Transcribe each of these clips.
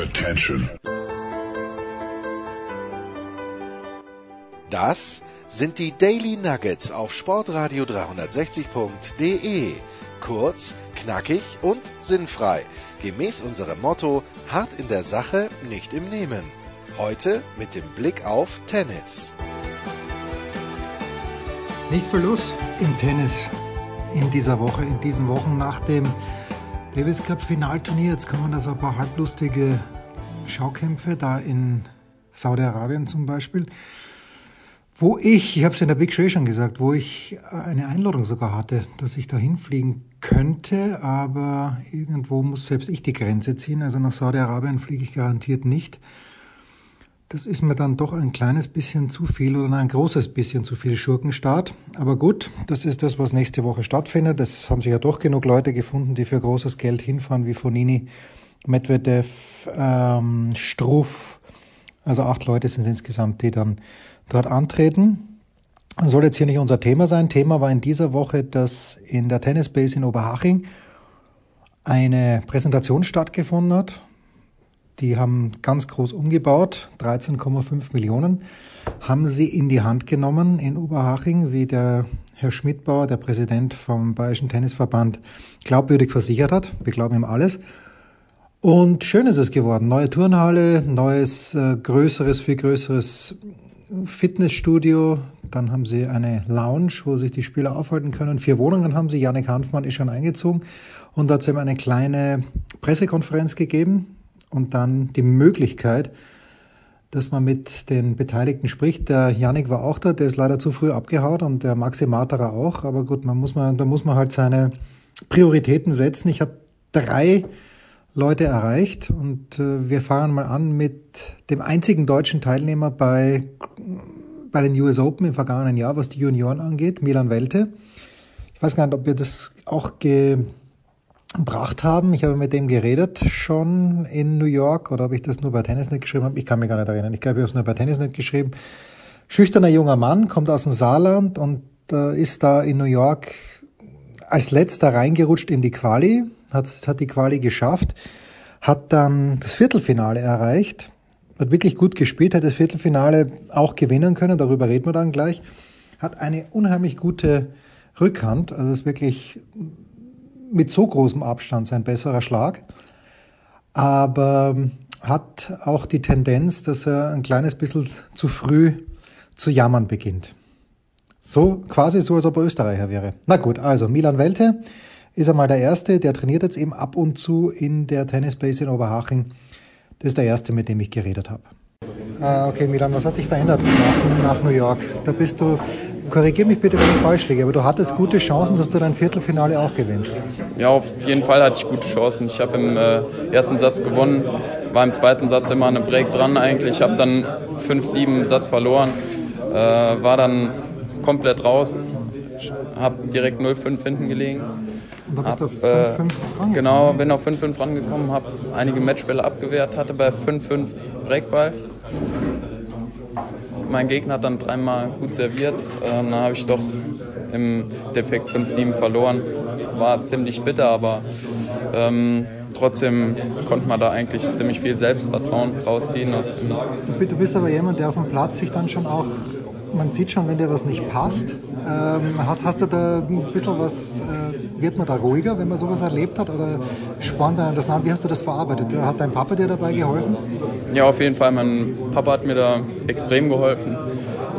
Attention. Das sind die Daily Nuggets auf Sportradio 360.de. Kurz, knackig und sinnfrei. Gemäß unserem Motto: hart in der Sache, nicht im Nehmen. Heute mit dem Blick auf Tennis. Nicht Verlust im Tennis in dieser Woche, in diesen Wochen nach dem Davis Cup Finalturnier. Jetzt kommen da so ein paar halblustige Schaukämpfe da in Saudi-Arabien zum Beispiel, wo ich, ich habe es in der Big Show schon gesagt, wo ich eine Einladung sogar hatte, dass ich da hinfliegen könnte, aber irgendwo muss selbst ich die Grenze ziehen. Also nach Saudi-Arabien fliege ich garantiert nicht. Das ist mir dann doch ein kleines bisschen zu viel oder ein großes bisschen zu viel Schurkenstart. Aber gut, das ist das, was nächste Woche stattfindet. Das haben sich ja doch genug Leute gefunden, die für großes Geld hinfahren, wie Fonini, Medvedev, ähm, Struff. Also acht Leute sind insgesamt, die dann dort antreten. Soll jetzt hier nicht unser Thema sein. Thema war in dieser Woche, dass in der Tennis Base in Oberhaching eine Präsentation stattgefunden hat die haben ganz groß umgebaut, 13,5 Millionen, haben sie in die Hand genommen in Oberhaching, wie der Herr Schmidbauer, der Präsident vom Bayerischen Tennisverband, glaubwürdig versichert hat. Wir glauben ihm alles. Und schön ist es geworden. Neue Turnhalle, neues, äh, größeres, viel größeres Fitnessstudio. Dann haben sie eine Lounge, wo sich die Spieler aufhalten können. Vier Wohnungen haben sie. Janik Hanfmann ist schon eingezogen. Und da hat eben eine kleine Pressekonferenz gegeben und dann die Möglichkeit, dass man mit den Beteiligten spricht. Der Janik war auch da, der ist leider zu früh abgehauen und der Maxi Materer auch. Aber gut, man muss man, da muss man halt seine Prioritäten setzen. Ich habe drei Leute erreicht und äh, wir fangen mal an mit dem einzigen deutschen Teilnehmer bei, bei den US Open im vergangenen Jahr, was die Junioren angeht, Milan Welte. Ich weiß gar nicht, ob wir das auch ge gebracht haben. Ich habe mit dem geredet schon in New York oder ob ich das nur bei Tennisnet geschrieben habe. Ich kann mich gar nicht erinnern. Ich glaube, ich habe es nur bei Tennisnet geschrieben. Schüchterner junger Mann, kommt aus dem Saarland und äh, ist da in New York als letzter reingerutscht in die Quali, hat, hat die Quali geschafft, hat dann das Viertelfinale erreicht, hat wirklich gut gespielt, hat das Viertelfinale auch gewinnen können, darüber reden wir dann gleich, hat eine unheimlich gute Rückhand, also ist wirklich mit so großem Abstand sein besserer Schlag, aber hat auch die Tendenz, dass er ein kleines bisschen zu früh zu jammern beginnt. So, quasi so, als ob er Österreicher wäre. Na gut, also Milan Welte ist einmal der Erste, der trainiert jetzt eben ab und zu in der Tennisbase in Oberhaching. Das ist der Erste, mit dem ich geredet habe. Ah, okay, Milan, was hat sich verändert nach, nach New York? Da bist du korrigiere mich bitte, wenn ich falsch liege, aber du hattest gute Chancen, dass du dein Viertelfinale auch gewinnst. Ja, auf jeden Fall hatte ich gute Chancen. Ich habe im äh, ersten Satz gewonnen, war im zweiten Satz immer eine Break dran eigentlich, habe dann 5-7 Satz verloren, äh, war dann komplett raus, habe direkt 0-5 hinten gelegen. Und da bist hab, du auf 5-5 äh, Genau, bin auf 5-5 rangekommen, habe einige Matchbälle abgewehrt, hatte bei 5-5 Breakball mein Gegner hat dann dreimal gut serviert. Äh, dann habe ich doch im Defekt 5-7 verloren. Das war ziemlich bitter, aber ähm, trotzdem konnte man da eigentlich ziemlich viel Selbstvertrauen rausziehen. Du bist aber jemand, der auf dem Platz sich dann schon auch man sieht schon, wenn dir was nicht passt. Ähm, hast, hast, du da ein bisschen was, äh, wird man da ruhiger, wenn man sowas erlebt hat? Oder spornt einen das an? Wie hast du das verarbeitet? Hat dein Papa dir dabei geholfen? Ja, auf jeden Fall. Mein Papa hat mir da extrem geholfen.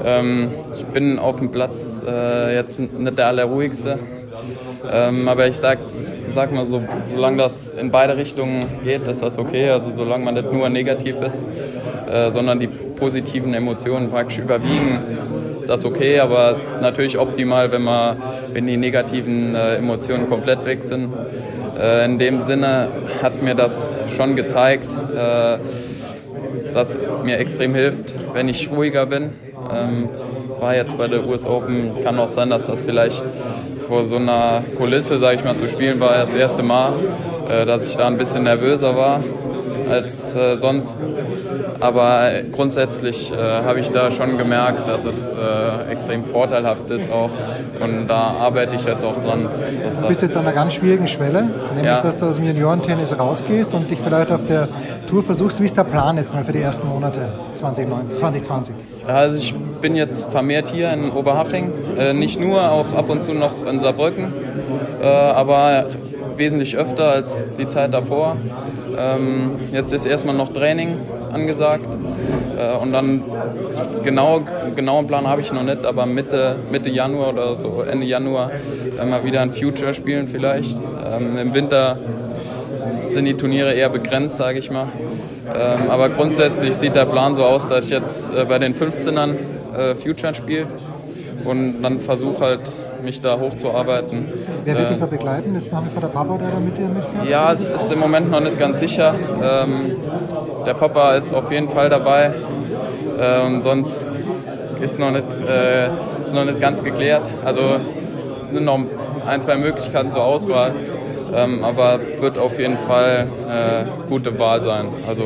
Ähm, ich bin auf dem Platz äh, jetzt nicht der Allerruhigste. Ähm, aber ich sag, sag mal so, solange das in beide Richtungen geht, ist das okay. Also solange man nicht nur negativ ist, äh, sondern die positiven Emotionen praktisch überwiegen, ist das okay. Aber es ist natürlich optimal, wenn man, wenn die negativen äh, Emotionen komplett weg sind. Äh, in dem Sinne hat mir das schon gezeigt, äh, dass mir extrem hilft, wenn ich ruhiger bin. Ähm, zwar jetzt bei der US Open kann auch sein, dass das vielleicht vor so einer Kulisse, sage ich mal, zu spielen war das erste Mal, äh, dass ich da ein bisschen nervöser war. als äh, sonst. Aber grundsätzlich äh, habe ich da schon gemerkt, dass es äh, extrem vorteilhaft ist auch. Und da arbeite ich jetzt auch dran. du bist jetzt an einer ganz schwierigen Schwelle, nämlich ja. dass du aus dem Juniorentennis rausgehst und dich vielleicht auf der Tour versuchst. Wie ist der Plan jetzt mal für die ersten Monate 2020? Also ich bin jetzt vermehrt hier in Oberhaching, äh, nicht nur, auch ab und zu noch in Saarbrücken, äh, aber wesentlich öfter als die Zeit davor. Ähm, jetzt ist erstmal noch Training angesagt äh, und dann genau genauen Plan habe ich noch nicht, aber Mitte, Mitte Januar oder so Ende Januar äh, mal wieder ein Future spielen vielleicht. Ähm, Im Winter sind die Turniere eher begrenzt, sage ich mal. Ähm, aber grundsätzlich sieht der Plan so aus, dass ich jetzt äh, bei den 15ern äh, Future spiele und dann versuche halt mich da hochzuarbeiten. Wer wird dich da begleiten? Ist nach wie vor der Papa, der da mit dir mitfährt? Ja, es ist im Moment noch nicht ganz sicher. Ähm, der Papa ist auf jeden Fall dabei. Äh, und sonst ist noch, nicht, äh, ist noch nicht ganz geklärt. Also sind noch ein, zwei Möglichkeiten zur Auswahl. Ähm, aber wird auf jeden Fall äh, gute Wahl sein. Also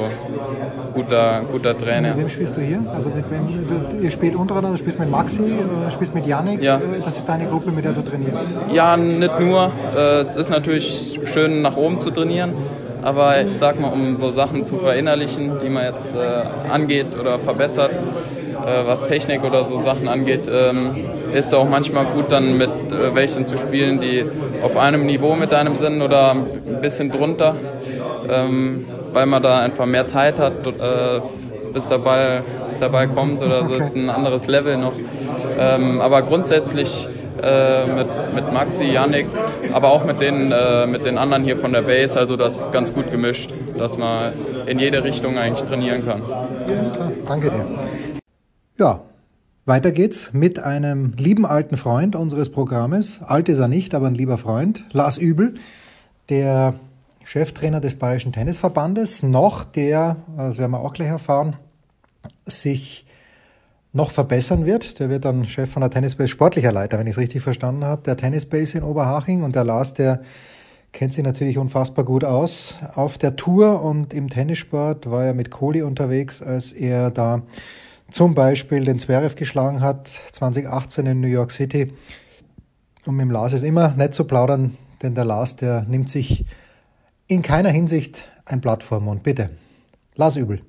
guter, guter Trainer. Mit wem spielst du hier? Also mit wem, ihr spielt untereinander, du spielst mit Maxi, du spielst mit Yannick. Ja. Das ist deine Gruppe, mit der du trainierst? Ja, nicht nur. Äh, es ist natürlich schön, nach oben zu trainieren. Aber ich sag mal, um so Sachen zu verinnerlichen, die man jetzt äh, angeht oder verbessert, äh, was Technik oder so Sachen angeht, ähm, ist auch manchmal gut, dann mit äh, welchen zu spielen, die auf einem Niveau mit einem sind oder ein bisschen drunter. Ähm, weil man da einfach mehr Zeit hat, äh, bis, der Ball, bis der Ball kommt oder okay. das ist ein anderes Level noch. Ähm, aber grundsätzlich äh, mit, mit Maxi, Yannick, aber auch mit den, äh, mit den anderen hier von der Base, also das ist ganz gut gemischt, dass man in jede Richtung eigentlich trainieren kann. Alles klar, danke dir. Ja, weiter geht's mit einem lieben alten Freund unseres Programmes. Alt ist er nicht, aber ein lieber Freund, Lars Übel, der Cheftrainer des Bayerischen Tennisverbandes, noch der, das werden wir auch gleich erfahren, sich noch verbessern wird. Der wird dann Chef von der Tennisbase, sportlicher Leiter, wenn ich es richtig verstanden habe, der Tennisbase in Oberhaching. Und der Lars, der kennt sich natürlich unfassbar gut aus auf der Tour und im Tennissport war er mit Kohli unterwegs, als er da zum Beispiel den Zverev geschlagen hat, 2018 in New York City. Und mit dem Lars ist immer nett zu plaudern, denn der Lars, der nimmt sich in keiner Hinsicht ein Blatt vor Mund. Bitte. Lars Übel.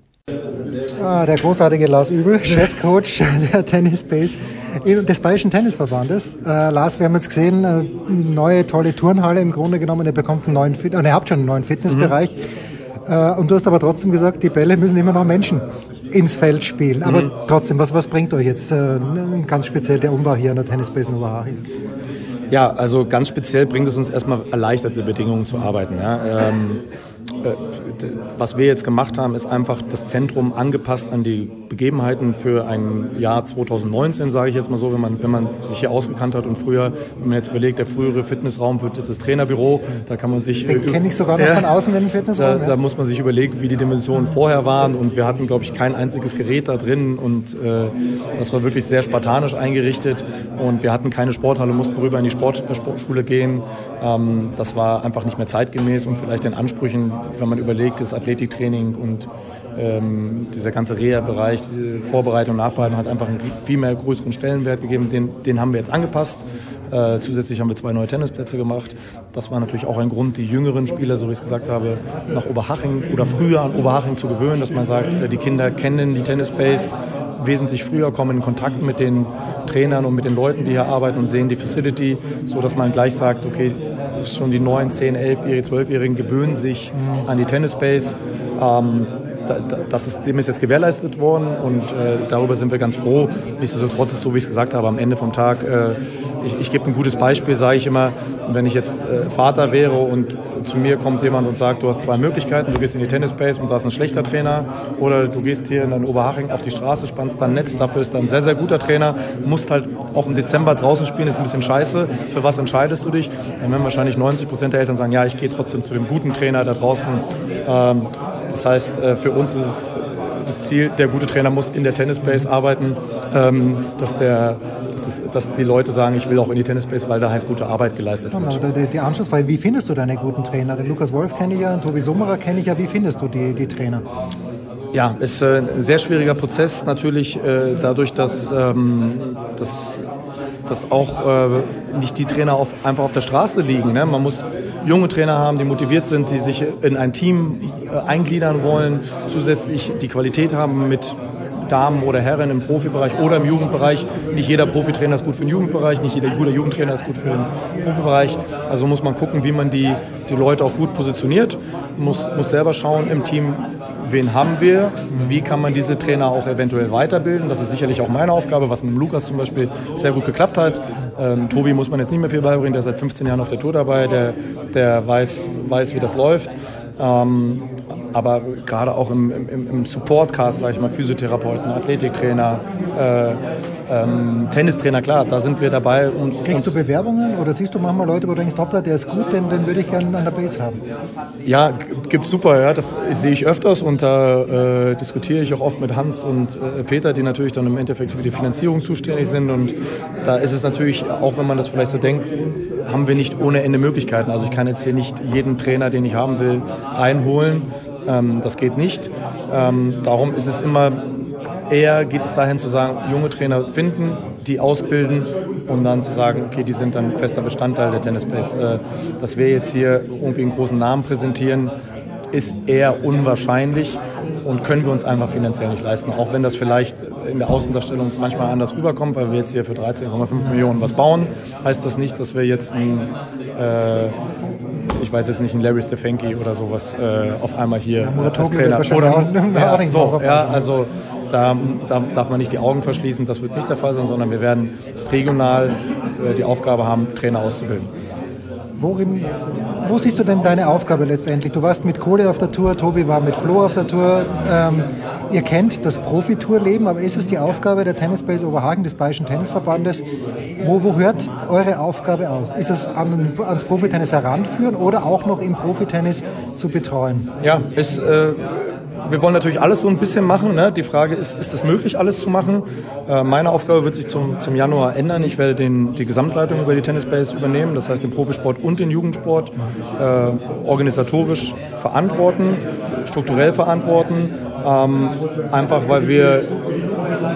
Ah, der großartige Lars Übel, Chefcoach der Tennisbase des Bayerischen Tennisverbandes. Äh, Lars, wir haben jetzt gesehen, äh, neue tolle Turnhalle im Grunde genommen. Er bekommt einen neuen, Fit äh, er habt schon einen neuen Fitnessbereich. Mhm. Äh, und du hast aber trotzdem gesagt, die Bälle müssen immer noch Menschen ins Feld spielen. Aber mhm. trotzdem, was, was bringt euch jetzt äh, ganz speziell der Umbau hier an der Tennisbase in Oberhaching? Ja, also ganz speziell bringt es uns erstmal erleichterte Bedingungen zu arbeiten. Ja. Ähm, äh, was wir jetzt gemacht haben, ist einfach das Zentrum angepasst an die Begebenheiten für ein Jahr 2019, sage ich jetzt mal so, wenn man, wenn man sich hier ausgekannt hat und früher, wenn man jetzt überlegt, der frühere Fitnessraum wird jetzt das Trainerbüro, da kann man sich... Den kenne ich sogar noch ja, von außen den Fitnessraum. Da, ja. da, muss man sich überlegen, wie die Dimensionen vorher waren und wir hatten, glaube ich, kein einziges Gerät da drin und äh, das war wirklich sehr spartanisch eingerichtet und wir hatten keine Sporthalle, mussten rüber in die Sport, äh, Sportschule gehen. Ähm, das war einfach nicht mehr zeitgemäß und vielleicht den Ansprüchen, wenn man überlegt, das Athletiktraining und ähm, dieser ganze Reha-Bereich, Vorbereitung, Nachbereitung hat einfach einen viel mehr größeren Stellenwert gegeben. Den, den haben wir jetzt angepasst. Äh, zusätzlich haben wir zwei neue Tennisplätze gemacht. Das war natürlich auch ein Grund, die jüngeren Spieler, so wie ich es gesagt habe, nach Oberhaching oder früher an Oberhaching zu gewöhnen, dass man sagt, äh, die Kinder kennen die Tennisbase wesentlich früher, kommen in Kontakt mit den Trainern und mit den Leuten, die hier arbeiten und sehen die Facility, so dass man gleich sagt, okay, schon die 9, 10, 11, 12-Jährigen gewöhnen sich an die Tennisbase. Ähm, das ist, dem ist jetzt gewährleistet worden und äh, darüber sind wir ganz froh. Nichtsdestotrotz ist so, wie ich es gesagt habe, am Ende vom Tag, äh, ich, ich gebe ein gutes Beispiel, sage ich immer, wenn ich jetzt äh, Vater wäre und zu mir kommt jemand und sagt, du hast zwei Möglichkeiten, du gehst in die Tennisbase und da ist ein schlechter Trainer oder du gehst hier in den Oberhaching auf die Straße, spannst dein Netz, dafür ist da ein sehr, sehr guter Trainer, musst halt auch im Dezember draußen spielen, ist ein bisschen scheiße. Für was entscheidest du dich? Dann werden wahrscheinlich 90 Prozent der Eltern sagen, ja, ich gehe trotzdem zu dem guten Trainer da draußen. Ähm, das heißt, äh, für uns ist es das Ziel, der gute Trainer muss in der Tennisbase arbeiten, ähm, dass, der, dass, es, dass, die Leute sagen, ich will auch in die Tennisbase, weil da halt gute Arbeit geleistet wird. Die, die Anschlussfrage, wie findest du deine guten Trainer? Den Lukas Wolf kenne ich ja, den Tobi Summerer kenne ich ja. Wie findest du die, die Trainer? Ja, ist äh, ein sehr schwieriger Prozess natürlich äh, dadurch, dass, ähm, dass, dass auch nicht die Trainer auf, einfach auf der Straße liegen. Ne? Man muss junge Trainer haben, die motiviert sind, die sich in ein Team äh, eingliedern wollen, zusätzlich die Qualität haben mit Damen oder Herren im Profibereich oder im Jugendbereich. Nicht jeder Profitrainer ist gut für den Jugendbereich, nicht jeder gute Jugendtrainer ist gut für den Profibereich. Also muss man gucken, wie man die, die Leute auch gut positioniert. Muss, muss selber schauen im Team, wen haben wir, wie kann man diese Trainer auch eventuell weiterbilden. Das ist sicherlich auch meine Aufgabe, was mit Lukas zum Beispiel sehr gut geklappt hat. Ähm, Tobi muss man jetzt nicht mehr viel beibringen, der ist seit 15 Jahren auf der Tour dabei, der, der weiß, weiß, wie das läuft. Ähm, aber gerade auch im, im, im Supportcast, sage ich mal, Physiotherapeuten, Athletiktrainer, äh, ähm, Tennistrainer, klar, da sind wir dabei. Und, Kriegst du Bewerbungen oder siehst du manchmal Leute, wo du denkst, hoppla, der ist gut, den, den würde ich gerne an der Base haben? Ja, gibt super, ja, das sehe ich öfters und da äh, diskutiere ich auch oft mit Hans und äh, Peter, die natürlich dann im Endeffekt für die Finanzierung zuständig sind und da ist es natürlich, auch wenn man das vielleicht so denkt, haben wir nicht ohne Ende Möglichkeiten. Also ich kann jetzt hier nicht jeden Trainer, den ich haben will, reinholen. Ähm, das geht nicht. Ähm, darum ist es immer Eher geht es dahin zu sagen, junge Trainer finden, die ausbilden, um dann zu sagen, okay, die sind dann fester Bestandteil der Tennisbase. Äh, dass wir jetzt hier irgendwie einen großen Namen präsentieren, ist eher unwahrscheinlich und können wir uns einfach finanziell nicht leisten. Auch wenn das vielleicht in der Außendarstellung manchmal anders rüberkommt, weil wir jetzt hier für 13,5 Millionen was bauen, heißt das nicht, dass wir jetzt ein, äh, ich weiß jetzt nicht, ein Larry Stefanki oder sowas äh, auf einmal hier ja, als Trainer. Oder, ja, so, ja, also da, da, darf man nicht die Augen verschließen, das wird nicht der Fall sein, sondern wir werden regional äh, die Aufgabe haben, Trainer auszubilden. Worin, wo siehst du denn deine Aufgabe letztendlich? Du warst mit Kohle auf der Tour, Tobi war mit Flo auf der Tour. Ähm, ihr kennt das Profitourleben, aber ist es die Aufgabe der Tennisbase Oberhagen, des Bayerischen Tennisverbandes? Wo, wo hört eure Aufgabe aus? Ist es an, ans Profitennis heranführen oder auch noch im Profitennis zu betreuen? Ja, ist. Äh wir wollen natürlich alles so ein bisschen machen. Ne? Die Frage ist, ist es möglich, alles zu machen? Äh, meine Aufgabe wird sich zum, zum Januar ändern. Ich werde den, die Gesamtleitung über die Tennisbase übernehmen, das heißt den Profisport und den Jugendsport äh, organisatorisch verantworten, strukturell verantworten. Ähm, einfach weil wir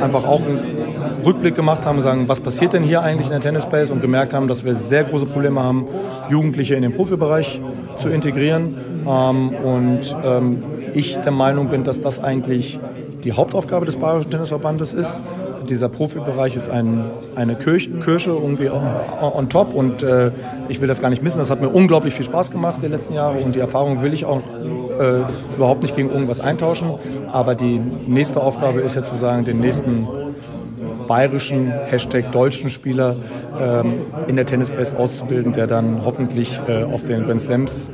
einfach auch einen Rückblick gemacht haben sagen, was passiert denn hier eigentlich in der Tennisbase und gemerkt haben, dass wir sehr große Probleme haben, Jugendliche in den Profibereich zu integrieren. Ähm, und ähm, ich der Meinung bin, dass das eigentlich die Hauptaufgabe des Bayerischen Tennisverbandes ist. Dieser Profibereich ist ein, eine Kirche, Kirche irgendwie on, top und äh, ich will das gar nicht missen. Das hat mir unglaublich viel Spaß gemacht die letzten Jahre und die Erfahrung will ich auch äh, überhaupt nicht gegen irgendwas eintauschen. Aber die nächste Aufgabe ist ja zu sagen, den nächsten bayerischen, Hashtag deutschen Spieler ähm, in der Tennisbase auszubilden, der dann hoffentlich äh, auf den Grand Slams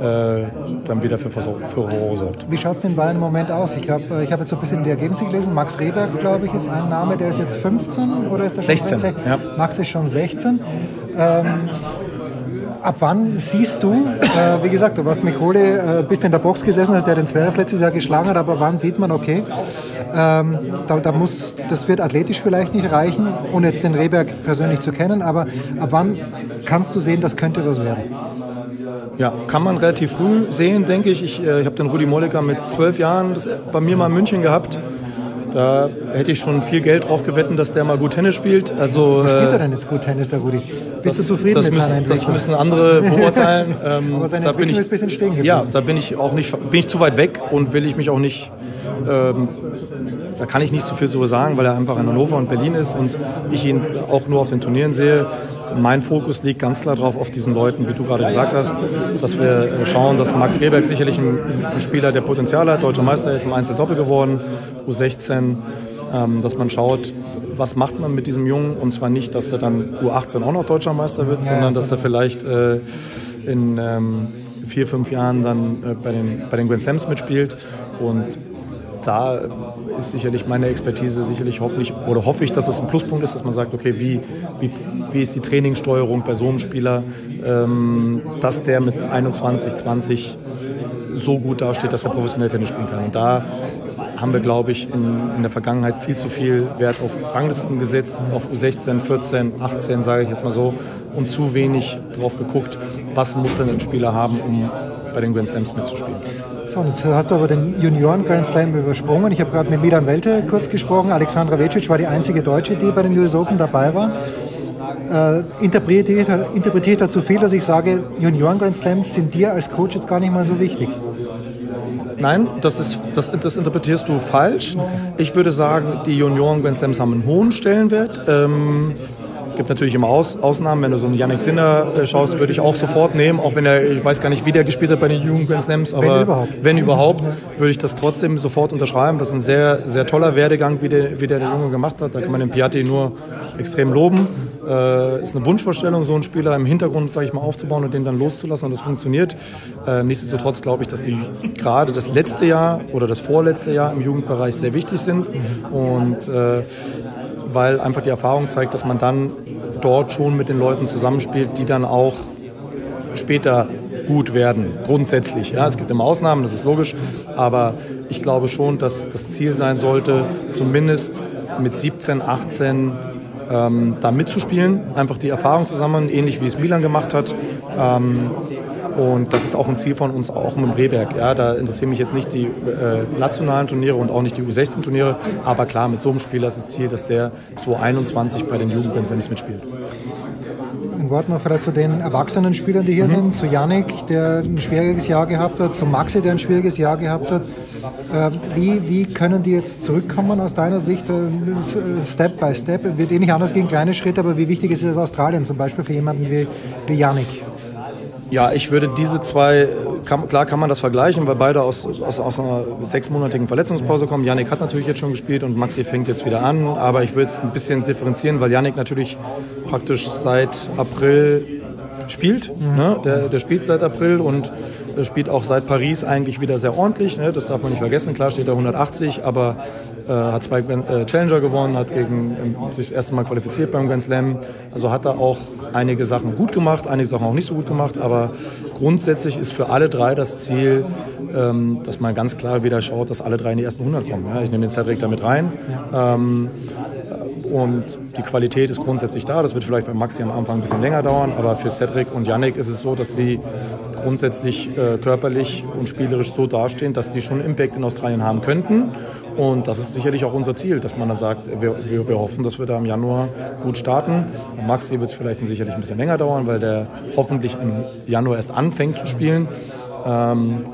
dann wieder für Furore sorgt. Wie schaut es in Bayern im Moment aus? Ich habe äh, ich hab jetzt so ein bisschen die Ergebnisse gelesen. Max Rehberg, glaube ich, ist ein Name, der ist jetzt 15 oder ist der schon 16? 16? Ja. Max ist schon 16. Ähm, ab wann siehst du, äh, wie gesagt, du warst mit Kohle, äh, bist in der Box gesessen, hast der den Zwerg letztes Jahr geschlagen hat, aber wann sieht man, okay, ähm, da, da, muss, das wird athletisch vielleicht nicht reichen, ohne jetzt den Rehberg persönlich zu kennen, aber ab wann kannst du sehen, das könnte was werden? Ja, kann man relativ früh sehen, denke ich. Ich, äh, ich habe den Rudi Molliker mit zwölf Jahren das bei mir mal in München gehabt. Da hätte ich schon viel Geld drauf gewettet, dass der mal gut Tennis spielt. Also, Wo spielt er denn jetzt gut Tennis, der Rudi? Bist das, du zufrieden das mit müssen? Das müssen andere beurteilen. Ähm, Aber seine Entwicklung ich, ist ein bisschen stehen geblieben. Ja, da bin ich auch nicht, bin ich zu weit weg und will ich mich auch nicht ähm, da kann ich nicht so viel darüber sagen, weil er einfach in Hannover und Berlin ist und ich ihn auch nur auf den Turnieren sehe. Mein Fokus liegt ganz klar darauf, auf diesen Leuten, wie du gerade gesagt hast, dass wir schauen, dass Max Rehberg sicherlich ein, ein Spieler, der Potenzial hat, deutscher Meister jetzt im Einzeldoppel geworden, U16, ähm, dass man schaut, was macht man mit diesem Jungen? Und zwar nicht, dass er dann U18 auch noch deutscher Meister wird, sondern dass er vielleicht äh, in ähm, vier, fünf Jahren dann äh, bei, den, bei den Grand Slams mitspielt. Und da ist sicherlich meine Expertise sicherlich hoffentlich oder hoffe ich, dass es ein Pluspunkt ist, dass man sagt, okay, wie, wie, wie ist die Trainingssteuerung bei so einem Spieler, ähm, dass der mit 21, 20 so gut dasteht, dass er professionell Tennis spielen kann. Und da haben wir, glaube ich, in, in, der Vergangenheit viel zu viel Wert auf Ranglisten gesetzt, auf U16, 14, 18, sage ich jetzt mal so, und zu wenig darauf geguckt, was muss denn ein Spieler haben, um bei den Grand Slams mitzuspielen. So, jetzt hast du aber den Junioren Grand Slam übersprungen. Ich habe gerade mit Milan Welte kurz gesprochen. Alexandra Vecic war die einzige Deutsche, die bei den US Open dabei war. Äh, interpretiert, interpretiert dazu viel, dass ich sage, Junioren Grand Slams sind dir als Coach jetzt gar nicht mal so wichtig. Nein, das, ist, das, das interpretierst du falsch. Ich würde sagen, die Junioren Grand Slams haben einen hohen Stellenwert. Ähm, gibt natürlich immer Aus, Ausnahmen. Wenn du so einen Yannick Sinner äh, schaust, würde ich auch sofort nehmen, auch wenn er, ich weiß gar nicht, wie der gespielt hat bei den Jugend Grand Slams, aber wenn überhaupt, wenn überhaupt würde ich das trotzdem sofort unterschreiben. Das ist ein sehr, sehr toller Werdegang, wie der, wie der, der Junge gemacht hat. Da kann man den Piatti nur extrem loben. Äh, ist eine Wunschvorstellung, so einen Spieler im Hintergrund, sage ich mal, aufzubauen und den dann loszulassen und das funktioniert. Äh, nichtsdestotrotz glaube ich, dass die gerade das letzte Jahr oder das vorletzte Jahr im Jugendbereich sehr wichtig sind und äh, weil einfach die Erfahrung zeigt, dass man dann dort schon mit den Leuten zusammenspielt, die dann auch später gut werden, grundsätzlich. Ja, es gibt immer Ausnahmen, das ist logisch, aber ich glaube schon, dass das Ziel sein sollte, zumindest mit 17, 18 ähm, da mitzuspielen, einfach die Erfahrung zusammen, ähnlich wie es Milan gemacht hat. Ähm, und das ist auch ein Ziel von uns, auch mit dem Rehberg. Ja, da interessieren mich jetzt nicht die äh, nationalen Turniere und auch nicht die U16-Turniere. Aber klar, mit so einem Spieler ist das Ziel, dass der 2021 bei den Jugendbands mitspielt. Ein Wort noch vielleicht zu den erwachsenen Spielern, die hier mhm. sind. Zu Yannick, der ein schwieriges Jahr gehabt hat. Zu Maxi, der ein schwieriges Jahr gehabt hat. Äh, wie, wie können die jetzt zurückkommen aus deiner Sicht? Äh, Step by Step. Wird eh nicht anders gehen, kleine Schritte, aber wie wichtig ist es Australien zum Beispiel für jemanden wie, wie Yannick? Ja, ich würde diese zwei, kann, klar kann man das vergleichen, weil beide aus, aus, aus einer sechsmonatigen Verletzungspause kommen. Yannick hat natürlich jetzt schon gespielt und Maxi fängt jetzt wieder an, aber ich würde es ein bisschen differenzieren, weil Yannick natürlich praktisch seit April spielt. Mhm. Ne? Der, der spielt seit April und spielt auch seit Paris eigentlich wieder sehr ordentlich. Ne? Das darf man nicht vergessen. Klar steht er 180, aber äh, hat zwei äh, Challenger gewonnen, hat gegen, ähm, sich das erste Mal qualifiziert beim Grand Slam. Also hat er auch einige Sachen gut gemacht, einige Sachen auch nicht so gut gemacht. Aber grundsätzlich ist für alle drei das Ziel, ähm, dass man ganz klar wieder schaut, dass alle drei in die ersten 100 kommen. Ja? Ich nehme den Cedric da mit rein. Ähm, und die Qualität ist grundsätzlich da. Das wird vielleicht bei Maxi am Anfang ein bisschen länger dauern, aber für Cedric und Yannick ist es so, dass sie grundsätzlich äh, körperlich und spielerisch so dastehen, dass die schon Impact in Australien haben könnten. Und das ist sicherlich auch unser Ziel, dass man dann sagt, wir, wir, wir hoffen, dass wir da im Januar gut starten. Und Maxi wird es vielleicht sicherlich ein bisschen länger dauern, weil der hoffentlich im Januar erst anfängt zu spielen. Ähm,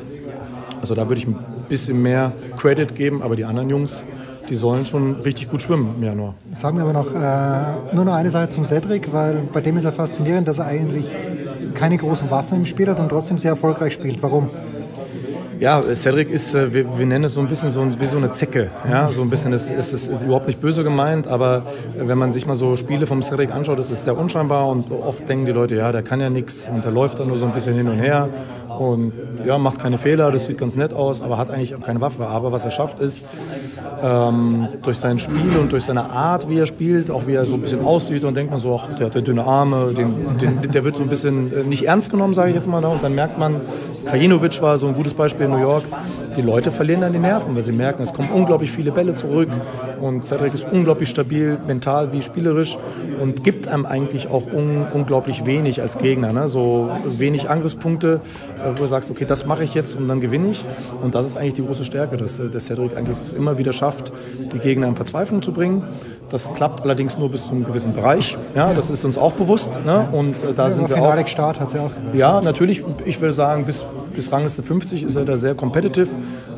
also da würde ich ein bisschen mehr Credit geben, aber die anderen Jungs, die sollen schon richtig gut schwimmen im Januar. Sagen wir aber noch äh, nur noch eine Sache zum Cedric, weil bei dem ist er faszinierend, dass er eigentlich keine großen Waffen im Spiel hat und trotzdem sehr erfolgreich spielt. Warum? Ja, Cedric ist, äh, wir, wir, nennen es so ein bisschen so wie so eine Zecke. Ja, so ein bisschen, es ist, ist, ist, überhaupt nicht böse gemeint, aber wenn man sich mal so Spiele vom Cedric anschaut, ist es sehr unscheinbar und oft denken die Leute, ja, der kann ja nichts und der läuft dann nur so ein bisschen hin und her und ja, macht keine Fehler, das sieht ganz nett aus, aber hat eigentlich auch keine Waffe. Aber was er schafft ist, ähm, durch sein Spiel und durch seine Art, wie er spielt, auch wie er so ein bisschen aussieht und denkt man so, ach, der hat ja dünne Arme, den, den, der wird so ein bisschen äh, nicht ernst genommen, sage ich jetzt mal. Ne? Und dann merkt man, Krajinovic war so ein gutes Beispiel in New York, die Leute verlieren dann die Nerven, weil sie merken, es kommen unglaublich viele Bälle zurück und Cedric ist unglaublich stabil, mental wie spielerisch und gibt einem eigentlich auch un unglaublich wenig als Gegner. Ne? So wenig Angriffspunkte, äh, wo du sagst, okay, das mache ich jetzt und dann gewinne ich. Und das ist eigentlich die große Stärke, dass der Cedric eigentlich es immer wieder schafft, die Gegner in Verzweiflung zu bringen. Das klappt allerdings nur bis zu einem gewissen Bereich. Ja, das ist uns auch bewusst. Ne? Und äh, da ja, sind wir auch. Start hat sie auch. Ja, natürlich. Ich würde sagen, bis, bis Rangliste 50 ist er da sehr competitive.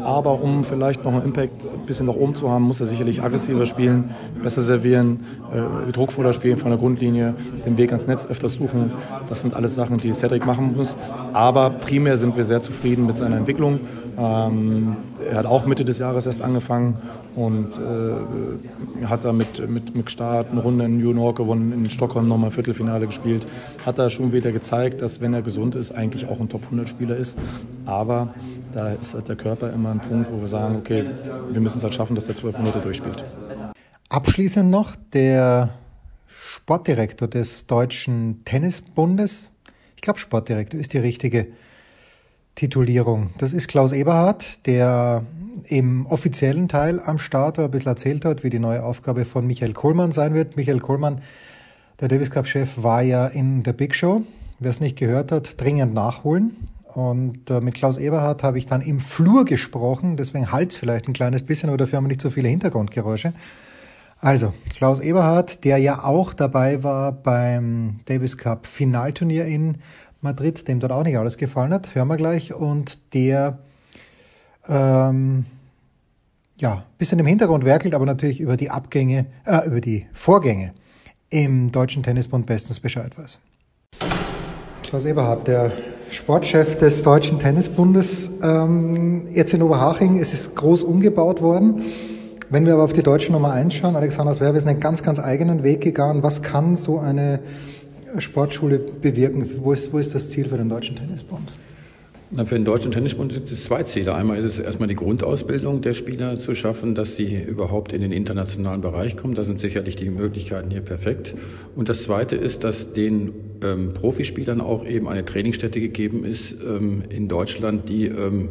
Aber um vielleicht noch einen Impact ein bisschen nach oben zu haben, muss er sicherlich aggressiver spielen, besser servieren, äh, druckvoller spielen von der Grundlinie, den Weg ans Netz öfters suchen. Das sind alles Sachen, die Cedric machen muss. Aber primär sind wir sehr zufrieden mit seiner Entwicklung. Ähm, er hat auch Mitte des Jahres erst angefangen und äh, hat da mit, mit, Start eine Runde in New York gewonnen, in Stockholm nochmal Viertelfinale gespielt. Hat da schon wieder gezeigt, dass wenn er gesund ist, eigentlich auch ein Top-100-Spieler ist. Aber da ist halt der Körper immer ein Punkt, wo wir sagen, okay, wir müssen es halt schaffen, dass der zwölf Monate durchspielt. Abschließend noch der Sportdirektor des Deutschen Tennisbundes. Ich glaube, Sportdirektor ist die richtige Titulierung. Das ist Klaus Eberhardt, der im offiziellen Teil am Start, ein bisschen erzählt hat, wie die neue Aufgabe von Michael Kohlmann sein wird. Michael Kohlmann, der Davis Cup Chef, war ja in der Big Show. Wer es nicht gehört hat, dringend nachholen. Und äh, mit Klaus Eberhardt habe ich dann im Flur gesprochen, deswegen halt vielleicht ein kleines bisschen, aber dafür haben wir nicht so viele Hintergrundgeräusche. Also, Klaus Eberhardt, der ja auch dabei war beim Davis Cup Finalturnier in Madrid, dem dort auch nicht alles gefallen hat, hören wir gleich. Und der ähm, ja, bisschen im Hintergrund werkelt, aber natürlich über die Abgänge, äh, über die Vorgänge im Deutschen Tennisbund bestens Bescheid weiß. Klaus Eberhardt, der Sportchef des Deutschen Tennisbundes, ähm, jetzt in Oberhaching. Es ist groß umgebaut worden. Wenn wir aber auf die deutsche Nummer 1 schauen, Alexander Zverev ist einen ganz, ganz eigenen Weg gegangen. Was kann so eine Sportschule bewirken? Wo ist, wo ist das Ziel für den Deutschen Tennisbund? Na, für den Deutschen Tennisbund gibt es zwei Ziele. Einmal ist es erstmal die Grundausbildung der Spieler zu schaffen, dass sie überhaupt in den internationalen Bereich kommen. Da sind sicherlich die Möglichkeiten hier perfekt. Und das Zweite ist, dass den ähm, Profispielern auch eben eine Trainingsstätte gegeben ist ähm, in Deutschland, die ähm,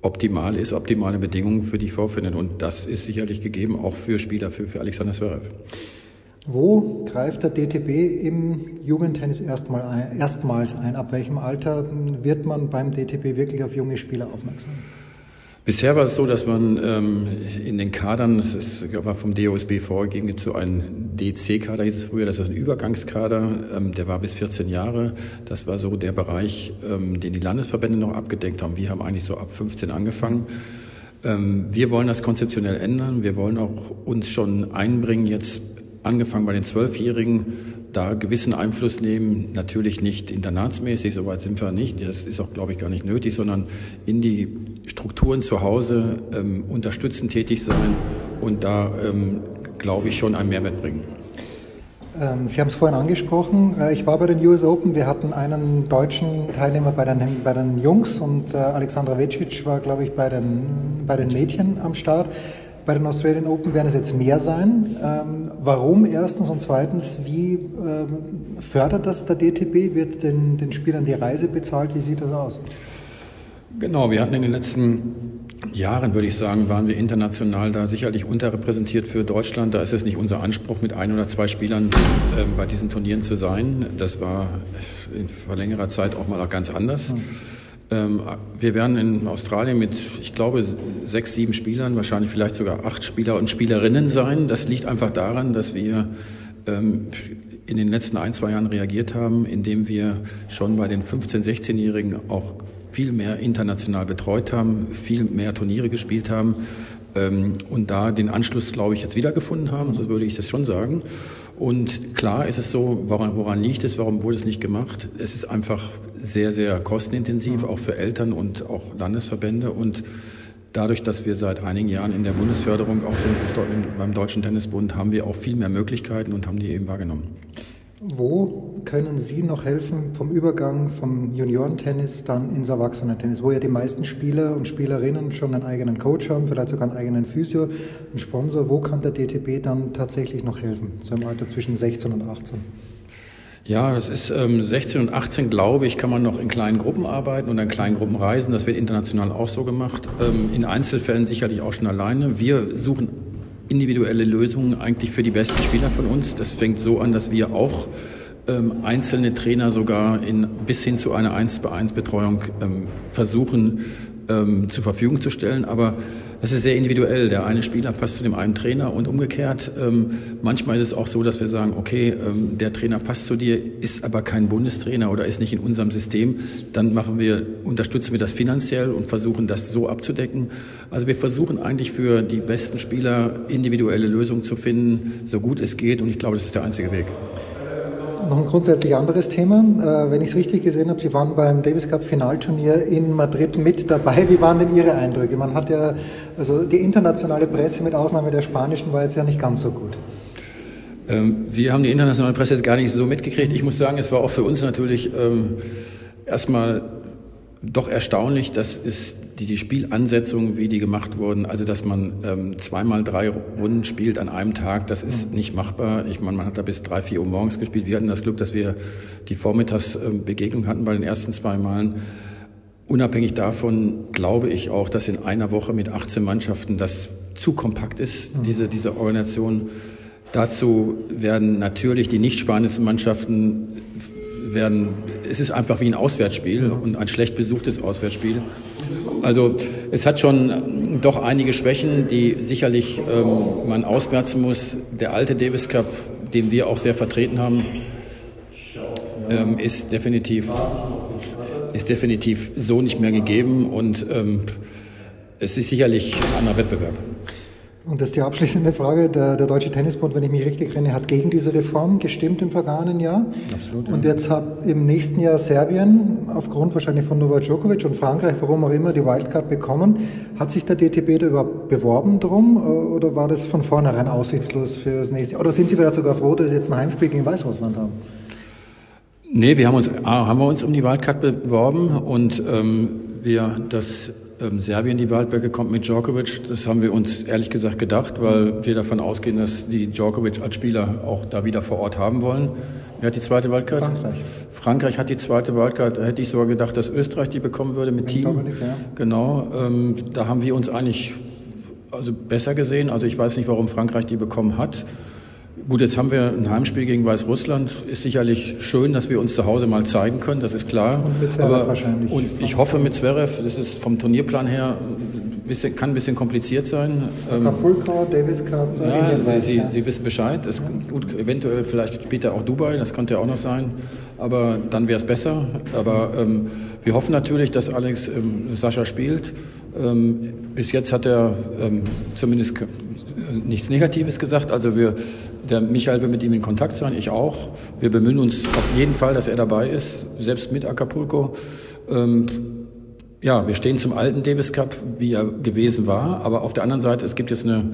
optimal ist, optimale Bedingungen für die vorfindet. Und das ist sicherlich gegeben auch für Spieler, für, für Alexander Zverev. Wo greift der DTB im Jugendtennis erstmal ein, erstmals ein? Ab welchem Alter wird man beim DTB wirklich auf junge Spieler aufmerksam? Bisher war es so, dass man ähm, in den Kadern, das ist, war vom DOSB vorgegeben, gibt so einen DC-Kader, hieß es früher, das ist ein Übergangskader, ähm, der war bis 14 Jahre. Das war so der Bereich, ähm, den die Landesverbände noch abgedeckt haben. Wir haben eigentlich so ab 15 angefangen. Ähm, wir wollen das konzeptionell ändern. Wir wollen auch uns schon einbringen, jetzt angefangen bei den Zwölfjährigen, da gewissen Einfluss nehmen, natürlich nicht internatsmäßig, soweit sind wir nicht, das ist auch, glaube ich, gar nicht nötig, sondern in die Strukturen zu Hause ähm, unterstützend tätig sein und da, ähm, glaube ich, schon einen Mehrwert bringen. Ähm, Sie haben es vorhin angesprochen. Äh, ich war bei den US Open. Wir hatten einen deutschen Teilnehmer bei den, bei den Jungs und äh, Alexandra Vecic war, glaube ich, bei den, bei den Mädchen am Start. Bei den Australian Open werden es jetzt mehr sein. Ähm, warum erstens und zweitens, wie ähm, fördert das der DTB? Wird den, den Spielern die Reise bezahlt? Wie sieht das aus? Genau, wir hatten in den letzten Jahren, würde ich sagen, waren wir international da sicherlich unterrepräsentiert für Deutschland. Da ist es nicht unser Anspruch, mit ein oder zwei Spielern äh, bei diesen Turnieren zu sein. Das war in vor längerer Zeit auch mal ganz anders. Mhm. Ähm, wir werden in Australien mit, ich glaube, sechs, sieben Spielern, wahrscheinlich vielleicht sogar acht Spieler und Spielerinnen sein. Das liegt einfach daran, dass wir ähm, in den letzten ein, zwei Jahren reagiert haben, indem wir schon bei den 15-, 16-Jährigen auch viel mehr international betreut haben, viel mehr Turniere gespielt haben ähm, und da den Anschluss, glaube ich, jetzt wiedergefunden haben, so würde ich das schon sagen. Und klar ist es so, woran, woran liegt es, warum wurde es nicht gemacht? Es ist einfach sehr, sehr kostenintensiv, auch für Eltern und auch Landesverbände. Und dadurch, dass wir seit einigen Jahren in der Bundesförderung auch sind, beim Deutschen Tennisbund, haben wir auch viel mehr Möglichkeiten und haben die eben wahrgenommen. Wo können Sie noch helfen vom Übergang vom Juniorentennis dann ins Erwachsenentennis, wo ja die meisten Spieler und Spielerinnen schon einen eigenen Coach haben, vielleicht sogar einen eigenen Physio, einen Sponsor? Wo kann der DTB dann tatsächlich noch helfen, so im Alter zwischen 16 und 18? Ja, das ist ähm, 16 und 18, glaube ich, kann man noch in kleinen Gruppen arbeiten und in kleinen Gruppen reisen. Das wird international auch so gemacht. Ähm, in Einzelfällen sicherlich auch schon alleine. Wir suchen individuelle Lösungen eigentlich für die besten Spieler von uns. Das fängt so an, dass wir auch ähm, einzelne Trainer sogar in, bis hin zu einer 1 bei 1 Betreuung ähm, versuchen ähm, zur Verfügung zu stellen. Aber es ist sehr individuell. Der eine Spieler passt zu dem einen Trainer und umgekehrt. Ähm, manchmal ist es auch so, dass wir sagen, okay, ähm, der Trainer passt zu dir, ist aber kein Bundestrainer oder ist nicht in unserem System. Dann machen wir, unterstützen wir das finanziell und versuchen das so abzudecken. Also wir versuchen eigentlich für die besten Spieler individuelle Lösungen zu finden, so gut es geht. Und ich glaube, das ist der einzige Weg noch ein grundsätzlich anderes Thema. Äh, wenn ich es richtig gesehen habe, Sie waren beim Davis Cup Finalturnier in Madrid mit dabei. Wie waren denn Ihre Eindrücke? Man hat ja, also die internationale Presse mit Ausnahme der spanischen war jetzt ja nicht ganz so gut. Ähm, wir haben die internationale Presse jetzt gar nicht so mitgekriegt. Ich muss sagen, es war auch für uns natürlich ähm, erstmal doch erstaunlich, dass es die, die Spielansetzungen, wie die gemacht wurden, also dass man ähm, zweimal drei Runden spielt an einem Tag, das ist mhm. nicht machbar. Ich meine, man hat da bis drei, vier Uhr morgens gespielt. Wir hatten das Glück, dass wir die Vormittagsbegegnung hatten bei den ersten zwei Malen. unabhängig davon glaube ich auch, dass in einer Woche mit 18 Mannschaften das zu kompakt ist, mhm. diese, diese Organisation. Dazu werden natürlich die nicht spanischen Mannschaften werden, es ist einfach wie ein Auswärtsspiel und ein schlecht besuchtes Auswärtsspiel. Also es hat schon doch einige Schwächen, die sicherlich ähm, man ausmerzen muss. Der alte Davis Cup, den wir auch sehr vertreten haben, ähm, ist definitiv ist definitiv so nicht mehr gegeben und ähm, es ist sicherlich ein anderer Wettbewerb. Und das ist die abschließende Frage. Der, der, Deutsche Tennisbund, wenn ich mich richtig erinnere, hat gegen diese Reform gestimmt im vergangenen Jahr. Absolut. Ja. Und jetzt hat im nächsten Jahr Serbien, aufgrund wahrscheinlich von Novak Djokovic und Frankreich, warum auch immer, die Wildcard bekommen. Hat sich der DTB da überhaupt beworben drum oder war das von vornherein aussichtslos für das nächste Jahr? Oder sind Sie vielleicht sogar froh, dass Sie jetzt ein Heimspiel gegen Weißrussland haben? Nee, wir haben uns, haben wir uns um die Wildcard beworben und ähm, wir das ähm, Serbien die Waldberge kommt mit Djokovic, das haben wir uns ehrlich gesagt gedacht, weil wir davon ausgehen, dass die Djokovic als Spieler auch da wieder vor Ort haben wollen. Wer hat die zweite Wildcard? Frankreich. Frankreich hat die zweite Wildcard. Da hätte ich sogar gedacht, dass Österreich die bekommen würde mit Team. Dominik, ja. Genau. Ähm, da haben wir uns eigentlich also besser gesehen. Also ich weiß nicht, warum Frankreich die bekommen hat. Gut, jetzt haben wir ein Heimspiel gegen Weißrussland. Ist sicherlich schön, dass wir uns zu Hause mal zeigen können, das ist klar. Und mit Zverev Aber, wahrscheinlich. Und ich hoffe mit Zverev, das ist vom Turnierplan her, bisschen, kann ein bisschen kompliziert sein. Ähm, Acapulco, Davis Cup. Ja, Sie, Sie, Sie, wissen Bescheid. Es, gut, eventuell vielleicht später auch Dubai, das könnte ja auch noch sein. Aber dann wäre es besser. Aber ähm, wir hoffen natürlich, dass Alex ähm, Sascha spielt. Ähm, bis jetzt hat er ähm, zumindest nichts Negatives gesagt. Also wir der Michael will mit ihm in Kontakt sein, ich auch. Wir bemühen uns auf jeden Fall, dass er dabei ist, selbst mit Acapulco. Ähm, ja, wir stehen zum alten Davis Cup, wie er gewesen war. Aber auf der anderen Seite, es gibt jetzt eine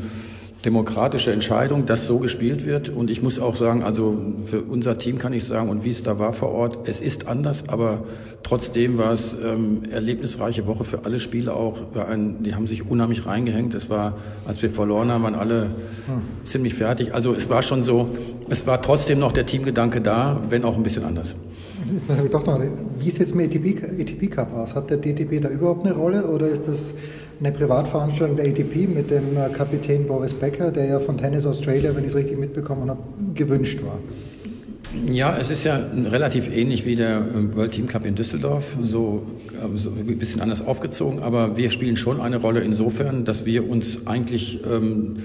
demokratische Entscheidung, dass so gespielt wird. Und ich muss auch sagen, also für unser Team kann ich sagen, und wie es da war vor Ort, es ist anders, aber trotzdem war es ähm, erlebnisreiche Woche für alle Spiele auch. Ein, die haben sich unheimlich reingehängt. Es war, als wir verloren haben, waren alle hm. ziemlich fertig. Also es war schon so, es war trotzdem noch der Teamgedanke da, wenn auch ein bisschen anders. Doch noch, wie ist jetzt mit ATP, ATP Cup aus? Hat der DTP da überhaupt eine Rolle oder ist das eine Privatveranstaltung der ATP mit dem äh, Kapitän Boris Becker, der ja von Tennis Australia, wenn ich es richtig mitbekommen habe, gewünscht war. Ja, es ist ja relativ ähnlich wie der ähm, World Team Cup in Düsseldorf, so, ähm, so, ein bisschen anders aufgezogen, aber wir spielen schon eine Rolle insofern, dass wir uns eigentlich ähm,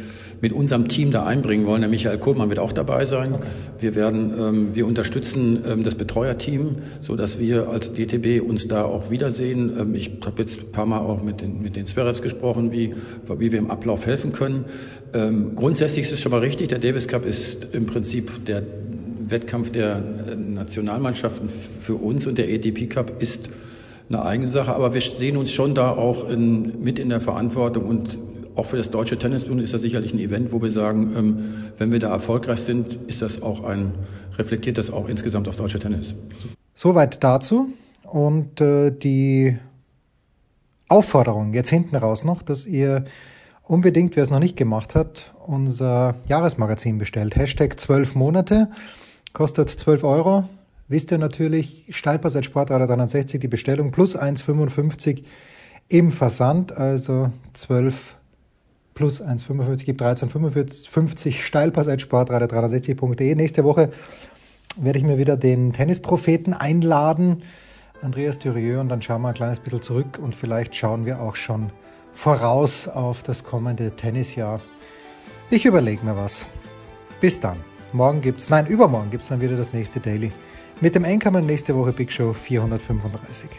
mit unserem Team da einbringen wollen. Der Michael Kohlmann wird auch dabei sein. Okay. Wir werden, ähm, wir unterstützen ähm, das Betreuerteam, so dass wir als DTB uns da auch wiedersehen. Ähm, ich habe jetzt ein paar Mal auch mit den, mit den Zverevs gesprochen, wie, wie wir im Ablauf helfen können. Ähm, grundsätzlich ist es schon mal richtig. Der Davis Cup ist im Prinzip der Wettkampf der äh, Nationalmannschaften für uns und der ATP Cup ist eine eigene Sache, aber wir sehen uns schon da auch in, mit in der Verantwortung und auch für das Deutsche Tennisbund ist das sicherlich ein Event, wo wir sagen, ähm, wenn wir da erfolgreich sind, ist das auch ein, reflektiert das auch insgesamt auf deutsche Tennis. Soweit dazu. Und äh, die Aufforderung jetzt hinten raus noch, dass ihr unbedingt, wer es noch nicht gemacht hat, unser Jahresmagazin bestellt. Hashtag 12 Monate, kostet 12 Euro. Wisst ihr natürlich, Steilpaar seit Sportradar 360 die Bestellung plus 1,55 im Versand, also 12 plus 1,55 gibt 13,55 Steilpass at sportradio360.de. Nächste Woche werde ich mir wieder den Tennispropheten einladen, Andreas Thurieux, und dann schauen wir ein kleines bisschen zurück und vielleicht schauen wir auch schon voraus auf das kommende Tennisjahr. Ich überlege mir was. Bis dann. Morgen gibt's, nein, übermorgen gibt's dann wieder das nächste Daily. Mit dem Enkermann nächste Woche Big Show 435.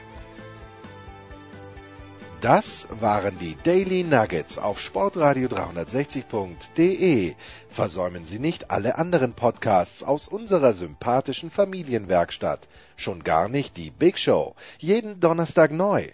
Das waren die Daily Nuggets auf Sportradio 360.de. Versäumen Sie nicht alle anderen Podcasts aus unserer sympathischen Familienwerkstatt. Schon gar nicht die Big Show. Jeden Donnerstag neu.